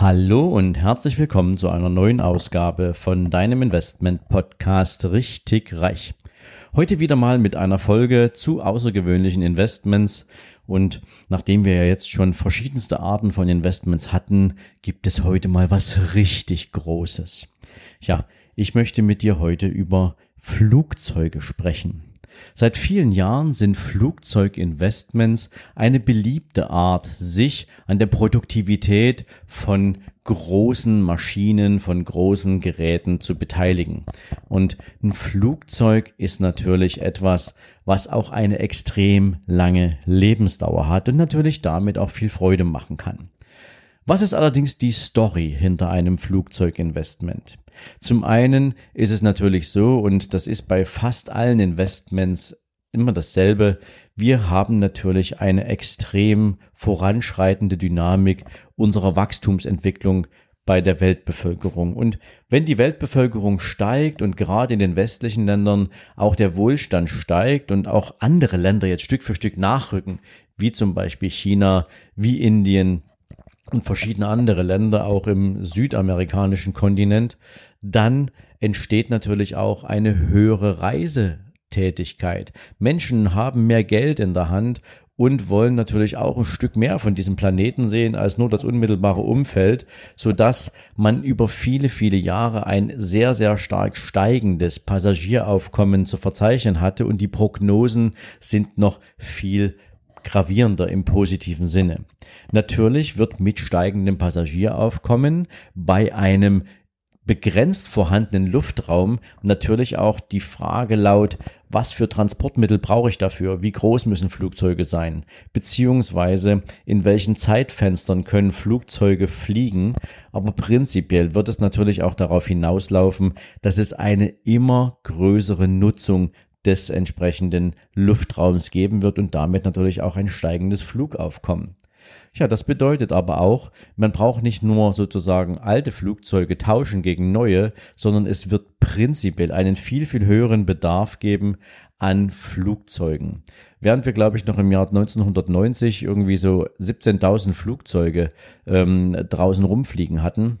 Hallo und herzlich willkommen zu einer neuen Ausgabe von deinem Investment Podcast richtig reich. Heute wieder mal mit einer Folge zu außergewöhnlichen Investments. Und nachdem wir ja jetzt schon verschiedenste Arten von Investments hatten, gibt es heute mal was richtig Großes. Ja, ich möchte mit dir heute über Flugzeuge sprechen. Seit vielen Jahren sind Flugzeuginvestments eine beliebte Art, sich an der Produktivität von großen Maschinen, von großen Geräten zu beteiligen. Und ein Flugzeug ist natürlich etwas, was auch eine extrem lange Lebensdauer hat und natürlich damit auch viel Freude machen kann. Was ist allerdings die Story hinter einem Flugzeuginvestment? Zum einen ist es natürlich so, und das ist bei fast allen Investments immer dasselbe, wir haben natürlich eine extrem voranschreitende Dynamik unserer Wachstumsentwicklung bei der Weltbevölkerung. Und wenn die Weltbevölkerung steigt und gerade in den westlichen Ländern auch der Wohlstand steigt und auch andere Länder jetzt Stück für Stück nachrücken, wie zum Beispiel China, wie Indien, und verschiedene andere Länder, auch im südamerikanischen Kontinent, dann entsteht natürlich auch eine höhere Reisetätigkeit. Menschen haben mehr Geld in der Hand und wollen natürlich auch ein Stück mehr von diesem Planeten sehen als nur das unmittelbare Umfeld, so dass man über viele, viele Jahre ein sehr, sehr stark steigendes Passagieraufkommen zu verzeichnen hatte und die Prognosen sind noch viel gravierender im positiven Sinne. Natürlich wird mit steigendem Passagieraufkommen bei einem begrenzt vorhandenen Luftraum natürlich auch die Frage laut, was für Transportmittel brauche ich dafür? Wie groß müssen Flugzeuge sein? Beziehungsweise in welchen Zeitfenstern können Flugzeuge fliegen? Aber prinzipiell wird es natürlich auch darauf hinauslaufen, dass es eine immer größere Nutzung des entsprechenden Luftraums geben wird und damit natürlich auch ein steigendes Flugaufkommen. Ja, das bedeutet aber auch, man braucht nicht nur sozusagen alte Flugzeuge tauschen gegen neue, sondern es wird prinzipiell einen viel, viel höheren Bedarf geben an Flugzeugen. Während wir, glaube ich, noch im Jahr 1990 irgendwie so 17.000 Flugzeuge ähm, draußen rumfliegen hatten,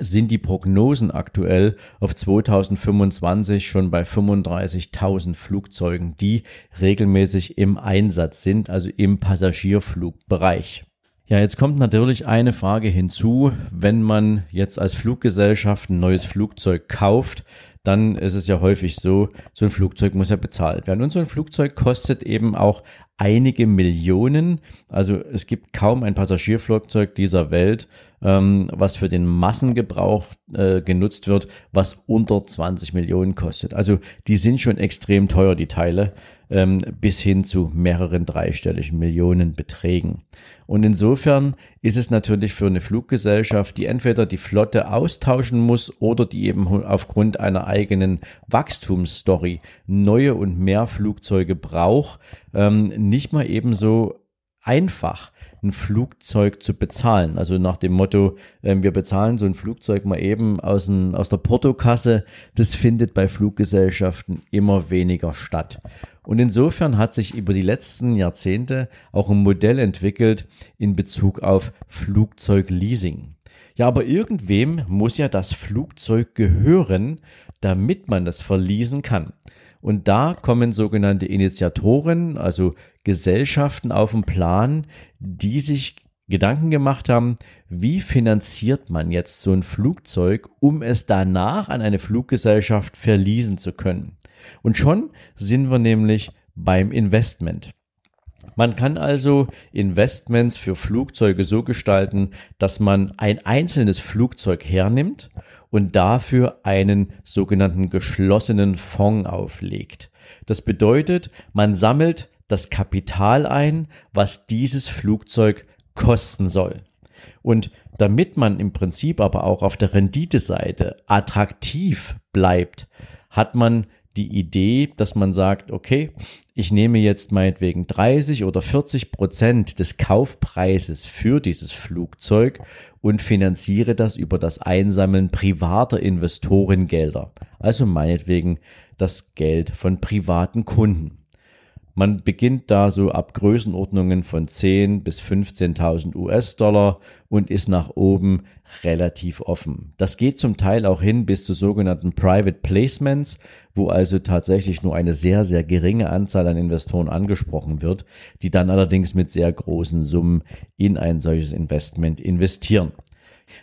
sind die Prognosen aktuell auf 2025 schon bei 35.000 Flugzeugen, die regelmäßig im Einsatz sind, also im Passagierflugbereich. Ja, jetzt kommt natürlich eine Frage hinzu, wenn man jetzt als Fluggesellschaft ein neues Flugzeug kauft, dann ist es ja häufig so, so ein Flugzeug muss ja bezahlt werden. Und so ein Flugzeug kostet eben auch einige Millionen. Also es gibt kaum ein Passagierflugzeug dieser Welt, ähm, was für den Massengebrauch äh, genutzt wird, was unter 20 Millionen kostet. Also die sind schon extrem teuer, die Teile, ähm, bis hin zu mehreren dreistelligen Millionenbeträgen. Und insofern ist es natürlich für eine Fluggesellschaft, die entweder die Flotte austauschen muss oder die eben aufgrund einer eigenen Wachstumsstory neue und mehr Flugzeuge braucht, ähm, nicht mal ebenso einfach ein Flugzeug zu bezahlen. Also nach dem Motto, äh, wir bezahlen so ein Flugzeug mal eben aus, ein, aus der Portokasse, das findet bei Fluggesellschaften immer weniger statt. Und insofern hat sich über die letzten Jahrzehnte auch ein Modell entwickelt in Bezug auf Flugzeugleasing. Ja, aber irgendwem muss ja das Flugzeug gehören, damit man das verleasen kann. Und da kommen sogenannte Initiatoren, also Gesellschaften auf den Plan, die sich Gedanken gemacht haben, wie finanziert man jetzt so ein Flugzeug, um es danach an eine Fluggesellschaft verleasen zu können. Und schon sind wir nämlich beim Investment. Man kann also Investments für Flugzeuge so gestalten, dass man ein einzelnes Flugzeug hernimmt und dafür einen sogenannten geschlossenen Fonds auflegt. Das bedeutet, man sammelt das Kapital ein, was dieses Flugzeug kosten soll. Und damit man im Prinzip aber auch auf der Renditeseite attraktiv bleibt, hat man die Idee, dass man sagt, okay, ich nehme jetzt meinetwegen 30 oder 40 Prozent des Kaufpreises für dieses Flugzeug und finanziere das über das Einsammeln privater Investorengelder. Also meinetwegen das Geld von privaten Kunden. Man beginnt da so ab Größenordnungen von 10 bis 15.000 US-Dollar und ist nach oben relativ offen. Das geht zum Teil auch hin bis zu sogenannten Private Placements, wo also tatsächlich nur eine sehr, sehr geringe Anzahl an Investoren angesprochen wird, die dann allerdings mit sehr großen Summen in ein solches Investment investieren.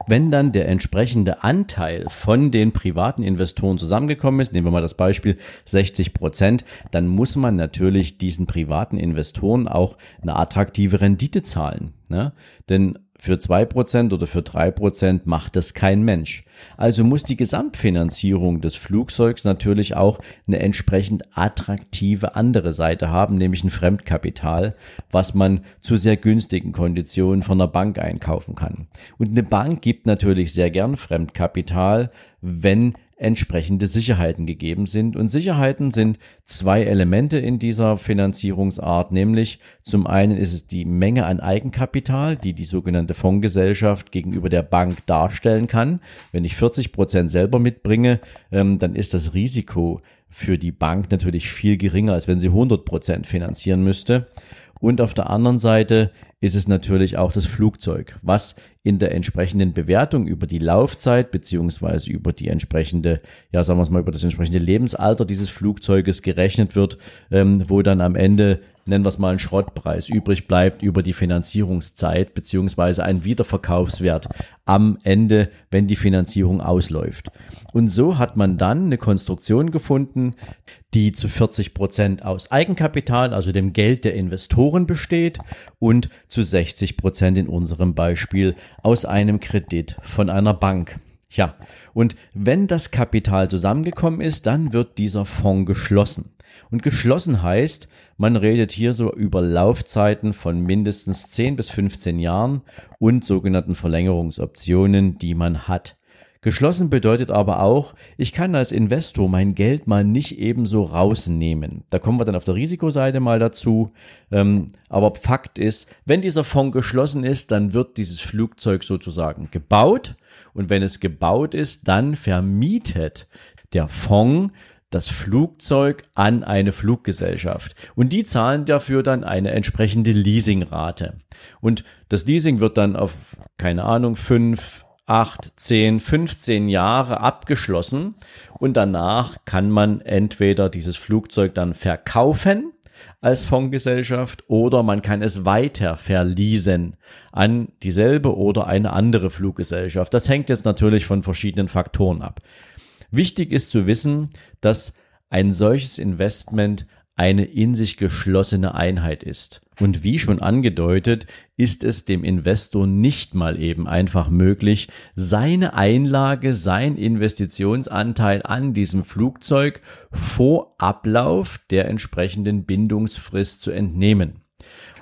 Wenn dann der entsprechende Anteil von den privaten Investoren zusammengekommen ist, nehmen wir mal das Beispiel 60 Prozent, dann muss man natürlich diesen privaten Investoren auch eine attraktive Rendite zahlen. Ne? Denn für zwei Prozent oder für drei Prozent macht das kein Mensch. Also muss die Gesamtfinanzierung des Flugzeugs natürlich auch eine entsprechend attraktive andere Seite haben, nämlich ein Fremdkapital, was man zu sehr günstigen Konditionen von der Bank einkaufen kann. Und eine Bank gibt natürlich sehr gern Fremdkapital, wenn entsprechende Sicherheiten gegeben sind. Und Sicherheiten sind zwei Elemente in dieser Finanzierungsart, nämlich zum einen ist es die Menge an Eigenkapital, die die sogenannte Fondsgesellschaft gegenüber der Bank darstellen kann. Wenn ich 40 Prozent selber mitbringe, ähm, dann ist das Risiko für die Bank natürlich viel geringer, als wenn sie 100 Prozent finanzieren müsste. Und auf der anderen Seite ist es natürlich auch das Flugzeug, was in der entsprechenden Bewertung über die Laufzeit beziehungsweise über die entsprechende, ja sagen wir es mal, über das entsprechende Lebensalter dieses Flugzeuges gerechnet wird, ähm, wo dann am Ende nennen wir es mal einen Schrottpreis übrig bleibt über die Finanzierungszeit beziehungsweise ein Wiederverkaufswert am Ende, wenn die Finanzierung ausläuft. Und so hat man dann eine Konstruktion gefunden, die zu 40 Prozent aus Eigenkapital, also dem Geld der Investoren besteht und zu 60 Prozent in unserem Beispiel aus einem Kredit von einer Bank. Ja, und wenn das Kapital zusammengekommen ist, dann wird dieser Fonds geschlossen. Und geschlossen heißt, man redet hier so über Laufzeiten von mindestens 10 bis 15 Jahren und sogenannten Verlängerungsoptionen, die man hat. Geschlossen bedeutet aber auch, ich kann als Investor mein Geld mal nicht ebenso rausnehmen. Da kommen wir dann auf der Risikoseite mal dazu. Ähm, aber Fakt ist, wenn dieser Fonds geschlossen ist, dann wird dieses Flugzeug sozusagen gebaut. Und wenn es gebaut ist, dann vermietet der Fonds das Flugzeug an eine Fluggesellschaft. Und die zahlen dafür dann eine entsprechende Leasingrate. Und das Leasing wird dann auf, keine Ahnung, fünf, acht, zehn, 15 Jahre abgeschlossen. Und danach kann man entweder dieses Flugzeug dann verkaufen als Fondsgesellschaft oder man kann es weiter verleasen an dieselbe oder eine andere Fluggesellschaft. Das hängt jetzt natürlich von verschiedenen Faktoren ab. Wichtig ist zu wissen, dass ein solches Investment eine in sich geschlossene Einheit ist. Und wie schon angedeutet, ist es dem Investor nicht mal eben einfach möglich, seine Einlage, sein Investitionsanteil an diesem Flugzeug vor Ablauf der entsprechenden Bindungsfrist zu entnehmen.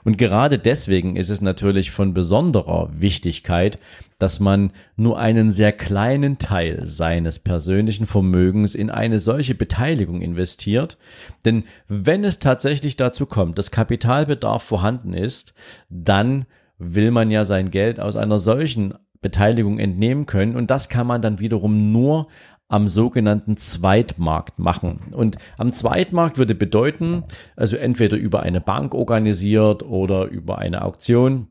Und gerade deswegen ist es natürlich von besonderer Wichtigkeit, dass man nur einen sehr kleinen Teil seines persönlichen Vermögens in eine solche Beteiligung investiert. Denn wenn es tatsächlich dazu kommt, dass Kapitalbedarf vorhanden ist, dann will man ja sein Geld aus einer solchen Beteiligung entnehmen können und das kann man dann wiederum nur am sogenannten Zweitmarkt machen. Und am Zweitmarkt würde bedeuten, also entweder über eine Bank organisiert oder über eine Auktion,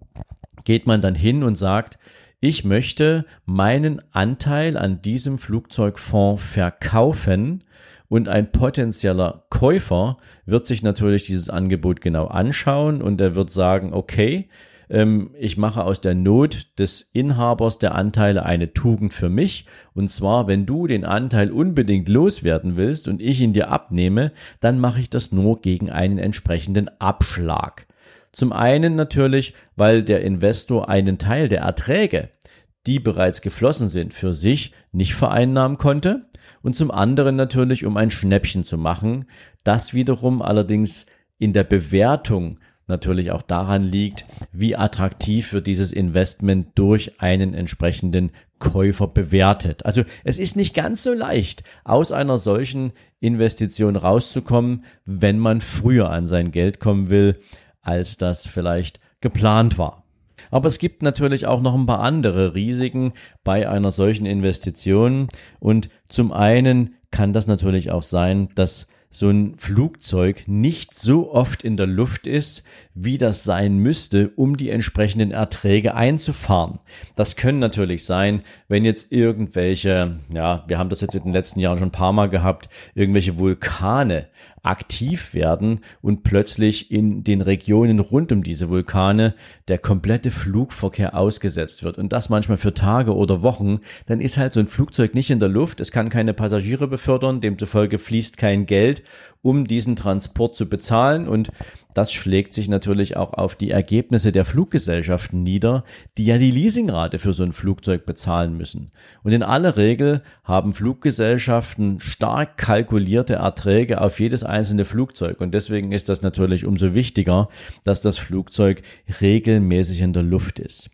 geht man dann hin und sagt, ich möchte meinen Anteil an diesem Flugzeugfonds verkaufen und ein potenzieller Käufer wird sich natürlich dieses Angebot genau anschauen und er wird sagen, okay, ich mache aus der Not des Inhabers der Anteile eine Tugend für mich. Und zwar, wenn du den Anteil unbedingt loswerden willst und ich ihn dir abnehme, dann mache ich das nur gegen einen entsprechenden Abschlag. Zum einen natürlich, weil der Investor einen Teil der Erträge, die bereits geflossen sind, für sich nicht vereinnahmen konnte und zum anderen natürlich, um ein Schnäppchen zu machen, das wiederum allerdings in der Bewertung natürlich auch daran liegt, wie attraktiv wird dieses Investment durch einen entsprechenden Käufer bewertet. Also es ist nicht ganz so leicht, aus einer solchen Investition rauszukommen, wenn man früher an sein Geld kommen will, als das vielleicht geplant war. Aber es gibt natürlich auch noch ein paar andere Risiken bei einer solchen Investition. Und zum einen kann das natürlich auch sein, dass so ein Flugzeug nicht so oft in der Luft ist, wie das sein müsste, um die entsprechenden Erträge einzufahren. Das können natürlich sein, wenn jetzt irgendwelche, ja, wir haben das jetzt in den letzten Jahren schon ein paar Mal gehabt, irgendwelche Vulkane aktiv werden und plötzlich in den Regionen rund um diese Vulkane der komplette Flugverkehr ausgesetzt wird. Und das manchmal für Tage oder Wochen, dann ist halt so ein Flugzeug nicht in der Luft, es kann keine Passagiere befördern, demzufolge fließt kein Geld um diesen Transport zu bezahlen. Und das schlägt sich natürlich auch auf die Ergebnisse der Fluggesellschaften nieder, die ja die Leasingrate für so ein Flugzeug bezahlen müssen. Und in aller Regel haben Fluggesellschaften stark kalkulierte Erträge auf jedes einzelne Flugzeug. Und deswegen ist das natürlich umso wichtiger, dass das Flugzeug regelmäßig in der Luft ist.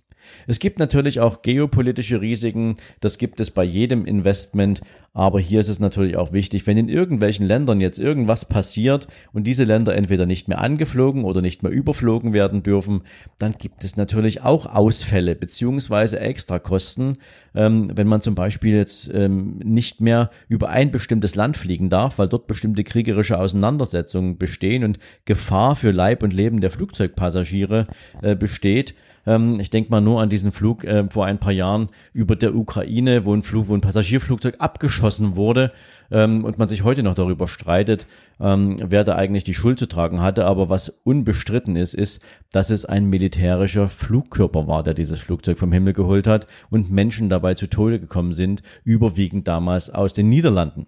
Es gibt natürlich auch geopolitische Risiken, das gibt es bei jedem Investment, aber hier ist es natürlich auch wichtig, wenn in irgendwelchen Ländern jetzt irgendwas passiert und diese Länder entweder nicht mehr angeflogen oder nicht mehr überflogen werden dürfen, dann gibt es natürlich auch Ausfälle beziehungsweise Extrakosten, ähm, wenn man zum Beispiel jetzt ähm, nicht mehr über ein bestimmtes Land fliegen darf, weil dort bestimmte kriegerische Auseinandersetzungen bestehen und Gefahr für Leib und Leben der Flugzeugpassagiere äh, besteht ähm, ich denke mal nur an diesen Flug äh, vor ein paar Jahren über der Ukraine, wo ein Flug, wo ein Passagierflugzeug abgeschossen wurde ähm, und man sich heute noch darüber streitet, ähm, wer da eigentlich die Schuld zu tragen hatte. Aber was unbestritten ist, ist, dass es ein militärischer Flugkörper war, der dieses Flugzeug vom Himmel geholt hat und Menschen dabei zu Tode gekommen sind, überwiegend damals aus den Niederlanden.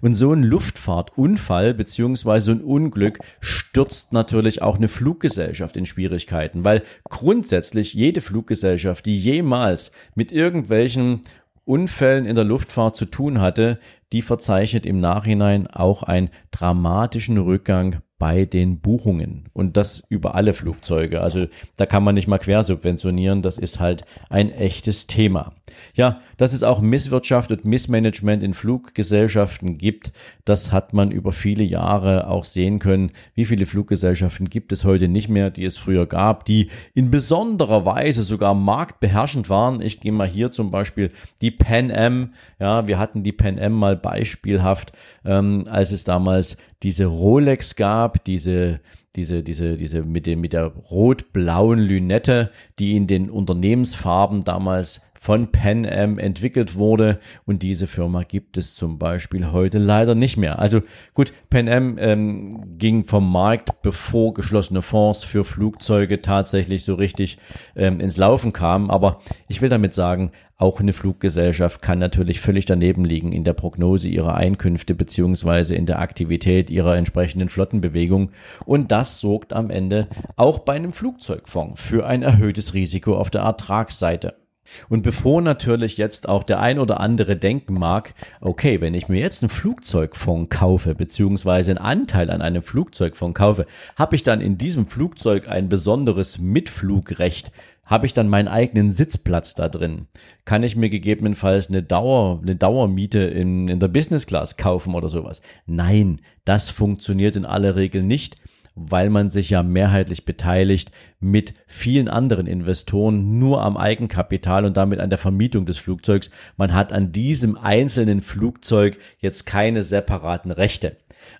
Und so ein Luftfahrtunfall beziehungsweise ein Unglück stürzt natürlich auch eine Fluggesellschaft in Schwierigkeiten, weil grundsätzlich jede Fluggesellschaft, die jemals mit irgendwelchen Unfällen in der Luftfahrt zu tun hatte, die verzeichnet im Nachhinein auch einen dramatischen Rückgang bei den Buchungen und das über alle Flugzeuge. Also da kann man nicht mal quersubventionieren, das ist halt ein echtes Thema. Ja, dass es auch Misswirtschaft und Missmanagement in Fluggesellschaften gibt, das hat man über viele Jahre auch sehen können. Wie viele Fluggesellschaften gibt es heute nicht mehr, die es früher gab, die in besonderer Weise sogar marktbeherrschend waren. Ich gehe mal hier zum Beispiel die Pan Am. Ja, wir hatten die Pan Am mal beispielhaft, ähm, als es damals diese Rolex gab, diese diese, diese, diese mit dem, mit der rot-blauen Lünette, die in den Unternehmensfarben damals von Pan Am entwickelt wurde und diese Firma gibt es zum Beispiel heute leider nicht mehr. Also gut, Pan Am ähm, ging vom Markt, bevor geschlossene Fonds für Flugzeuge tatsächlich so richtig ähm, ins Laufen kamen. Aber ich will damit sagen, auch eine Fluggesellschaft kann natürlich völlig daneben liegen in der Prognose ihrer Einkünfte beziehungsweise in der Aktivität ihrer entsprechenden Flottenbewegung. Und das sorgt am Ende auch bei einem Flugzeugfonds für ein erhöhtes Risiko auf der Ertragsseite. Und bevor natürlich jetzt auch der ein oder andere denken mag, okay, wenn ich mir jetzt einen Flugzeugfonds kaufe, beziehungsweise einen Anteil an einem Flugzeugfonds kaufe, habe ich dann in diesem Flugzeug ein besonderes Mitflugrecht? Habe ich dann meinen eigenen Sitzplatz da drin? Kann ich mir gegebenenfalls eine Dauer, eine Dauermiete in, in der Business Class kaufen oder sowas? Nein, das funktioniert in aller Regel nicht weil man sich ja mehrheitlich beteiligt mit vielen anderen Investoren nur am Eigenkapital und damit an der Vermietung des Flugzeugs. Man hat an diesem einzelnen Flugzeug jetzt keine separaten Rechte.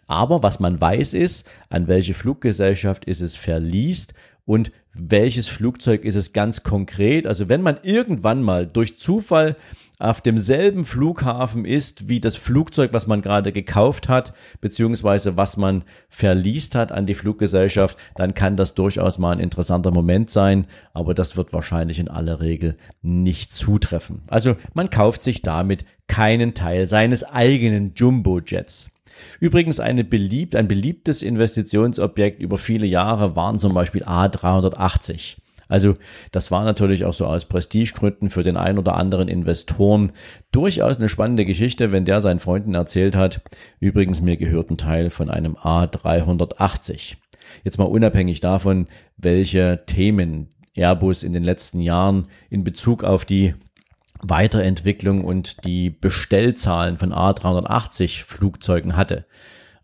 Aber was man weiß ist, an welche Fluggesellschaft ist es verliest und welches Flugzeug ist es ganz konkret. Also wenn man irgendwann mal durch Zufall auf demselben Flughafen ist wie das Flugzeug, was man gerade gekauft hat, beziehungsweise was man verliest hat an die Fluggesellschaft, dann kann das durchaus mal ein interessanter Moment sein, aber das wird wahrscheinlich in aller Regel nicht zutreffen. Also man kauft sich damit keinen Teil seines eigenen Jumbo-Jets. Übrigens eine beliebt, ein beliebtes Investitionsobjekt über viele Jahre waren zum Beispiel A380. Also das war natürlich auch so aus Prestigegründen für den ein oder anderen Investoren durchaus eine spannende Geschichte, wenn der seinen Freunden erzählt hat. Übrigens, mir gehört ein Teil von einem A380. Jetzt mal unabhängig davon, welche Themen Airbus in den letzten Jahren in Bezug auf die Weiterentwicklung und die Bestellzahlen von A380 Flugzeugen hatte.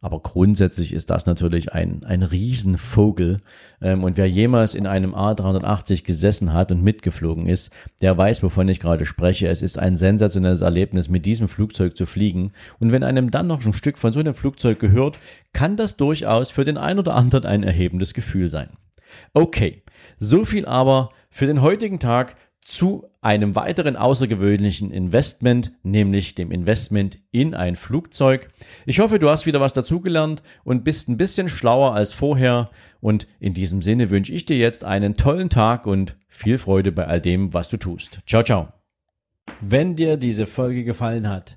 Aber grundsätzlich ist das natürlich ein, ein Riesenvogel. Ähm, und wer jemals in einem A380 gesessen hat und mitgeflogen ist, der weiß, wovon ich gerade spreche. Es ist ein sensationelles Erlebnis, mit diesem Flugzeug zu fliegen. Und wenn einem dann noch ein Stück von so einem Flugzeug gehört, kann das durchaus für den einen oder anderen ein erhebendes Gefühl sein. Okay, so viel aber für den heutigen Tag zu einem weiteren außergewöhnlichen Investment, nämlich dem Investment in ein Flugzeug. Ich hoffe, du hast wieder was dazugelernt und bist ein bisschen schlauer als vorher. Und in diesem Sinne wünsche ich dir jetzt einen tollen Tag und viel Freude bei all dem, was du tust. Ciao, ciao. Wenn dir diese Folge gefallen hat,